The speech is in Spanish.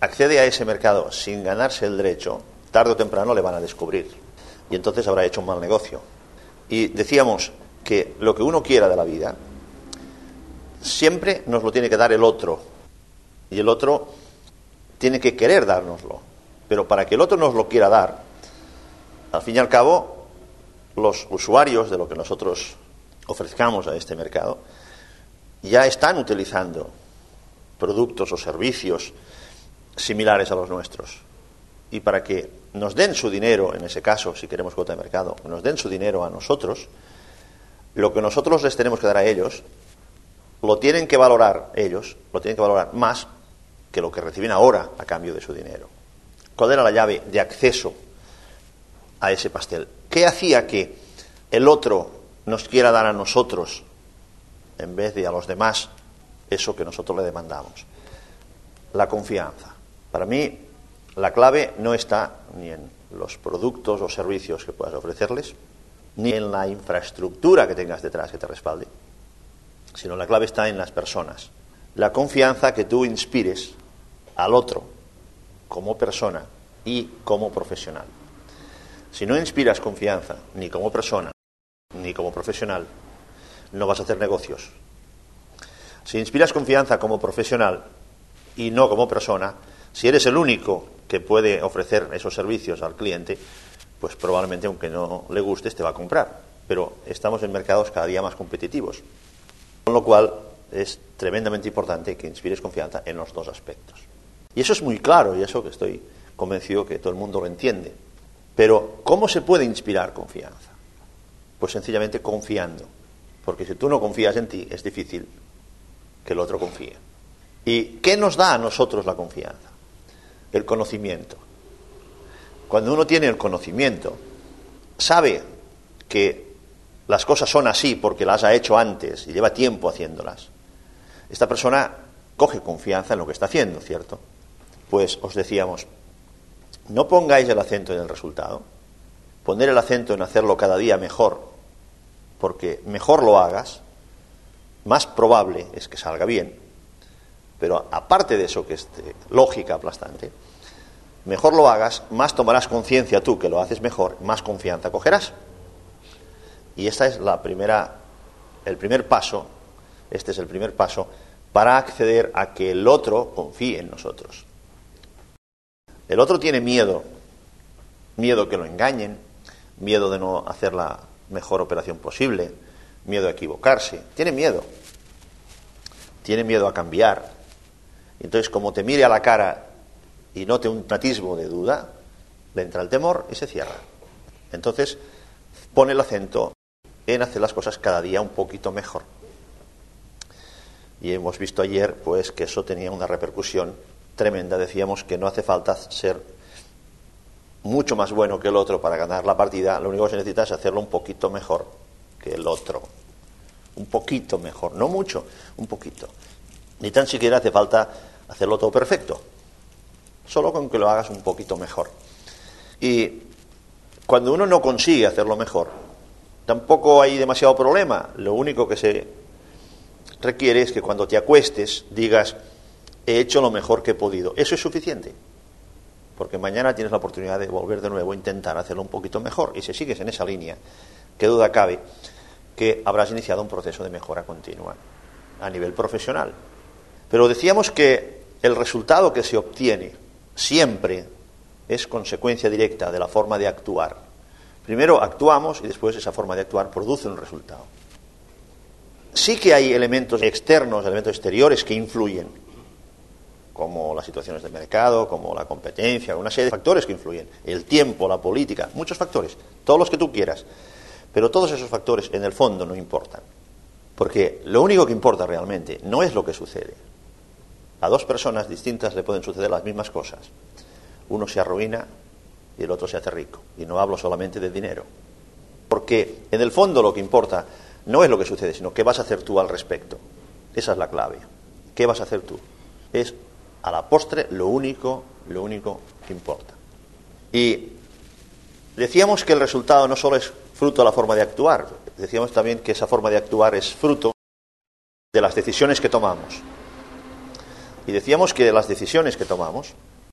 accede a ese mercado sin ganarse el derecho, tarde o temprano le van a descubrir. Y entonces habrá hecho un mal negocio. Y decíamos que lo que uno quiera de la vida, siempre nos lo tiene que dar el otro. Y el otro tiene que querer dárnoslo. Pero para que el otro nos lo quiera dar, al fin y al cabo, los usuarios de lo que nosotros ofrezcamos a este mercado ya están utilizando productos o servicios similares a los nuestros. Y para que nos den su dinero, en ese caso, si queremos cuota de mercado, nos den su dinero a nosotros, lo que nosotros les tenemos que dar a ellos, lo tienen que valorar ellos, lo tienen que valorar más que lo que reciben ahora a cambio de su dinero. ¿Cuál era la llave de acceso a ese pastel? ¿Qué hacía que el otro nos quiera dar a nosotros, en vez de a los demás, eso que nosotros le demandamos? La confianza. Para mí, la clave no está ni en los productos o servicios que puedas ofrecerles, ni en la infraestructura que tengas detrás que te respalde, sino la clave está en las personas. La confianza que tú inspires al otro como persona y como profesional. Si no inspiras confianza ni como persona ni como profesional, no vas a hacer negocios. Si inspiras confianza como profesional y no como persona, si eres el único que puede ofrecer esos servicios al cliente, pues probablemente aunque no le gustes te va a comprar. Pero estamos en mercados cada día más competitivos. Con lo cual es tremendamente importante que inspires confianza en los dos aspectos. Y eso es muy claro y eso que estoy convencido que todo el mundo lo entiende. Pero ¿cómo se puede inspirar confianza? Pues sencillamente confiando. Porque si tú no confías en ti, es difícil que el otro confíe. ¿Y qué nos da a nosotros la confianza? El conocimiento. Cuando uno tiene el conocimiento, sabe que las cosas son así porque las ha hecho antes y lleva tiempo haciéndolas. Esta persona coge confianza en lo que está haciendo, ¿cierto? Pues os decíamos, no pongáis el acento en el resultado, poner el acento en hacerlo cada día mejor, porque mejor lo hagas, más probable es que salga bien, pero aparte de eso, que es lógica aplastante, mejor lo hagas, más tomarás conciencia tú que lo haces mejor, más confianza cogerás. Y esta es la primera, el primer paso, este es el primer paso para acceder a que el otro confíe en nosotros. El otro tiene miedo, miedo que lo engañen, miedo de no hacer la mejor operación posible, miedo a equivocarse, tiene miedo, tiene miedo a cambiar. Entonces, como te mire a la cara y note un atisbo de duda, le entra el temor y se cierra. Entonces, pone el acento en hacer las cosas cada día un poquito mejor. Y hemos visto ayer, pues, que eso tenía una repercusión tremenda. Decíamos que no hace falta ser mucho más bueno que el otro para ganar la partida, lo único que se necesita es hacerlo un poquito mejor que el otro. Un poquito mejor, no mucho, un poquito. Ni tan siquiera hace falta hacerlo todo perfecto, solo con que lo hagas un poquito mejor. Y cuando uno no consigue hacerlo mejor, tampoco hay demasiado problema. Lo único que se requiere es que cuando te acuestes digas, he hecho lo mejor que he podido. Eso es suficiente. Porque mañana tienes la oportunidad de volver de nuevo a intentar hacerlo un poquito mejor. Y si sigues en esa línea, qué duda cabe que habrás iniciado un proceso de mejora continua a nivel profesional. Pero decíamos que el resultado que se obtiene siempre es consecuencia directa de la forma de actuar. Primero actuamos y después esa forma de actuar produce un resultado. Sí que hay elementos externos, elementos exteriores que influyen, como las situaciones de mercado, como la competencia, una serie de factores que influyen, el tiempo, la política, muchos factores, todos los que tú quieras. Pero todos esos factores en el fondo no importan, porque lo único que importa realmente no es lo que sucede. A dos personas distintas le pueden suceder las mismas cosas. Uno se arruina y el otro se hace rico. Y no hablo solamente de dinero. Porque en el fondo lo que importa no es lo que sucede, sino qué vas a hacer tú al respecto. Esa es la clave. ¿Qué vas a hacer tú? Es a la postre lo único, lo único que importa. Y decíamos que el resultado no solo es fruto de la forma de actuar, decíamos también que esa forma de actuar es fruto de las decisiones que tomamos. Y decíamos que las decisiones que tomamos